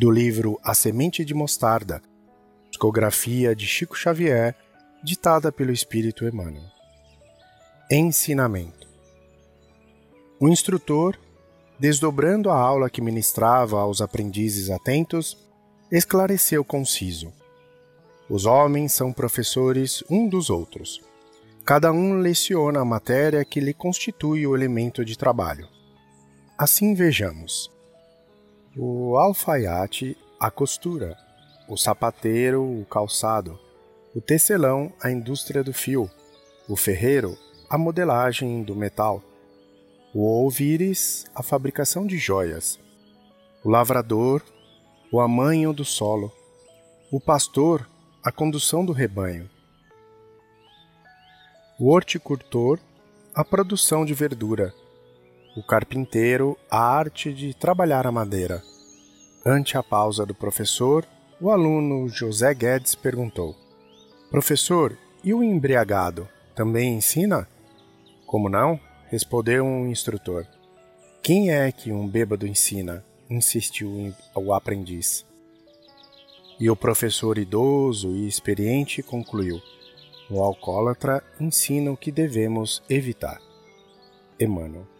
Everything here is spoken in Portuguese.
do livro A Semente de Mostarda, psicografia de Chico Xavier, ditada pelo Espírito Emmanuel. Ensinamento. O instrutor, desdobrando a aula que ministrava aos aprendizes atentos, esclareceu conciso. Os homens são professores um dos outros. Cada um leciona a matéria que lhe constitui o elemento de trabalho. Assim vejamos. O alfaiate, a costura, o sapateiro, o calçado, o tecelão, a indústria do fio, o ferreiro, a modelagem do metal, o ouvires, a fabricação de joias, o lavrador, o amanho do solo, o pastor, a condução do rebanho, o horticultor, a produção de verdura, o carpinteiro, a arte de trabalhar a madeira. Ante a pausa do professor, o aluno José Guedes perguntou: Professor, e o embriagado também ensina? Como não? respondeu um instrutor. Quem é que um bêbado ensina? insistiu o aprendiz. E o professor idoso e experiente concluiu: O alcoólatra ensina o que devemos evitar. Emmanuel.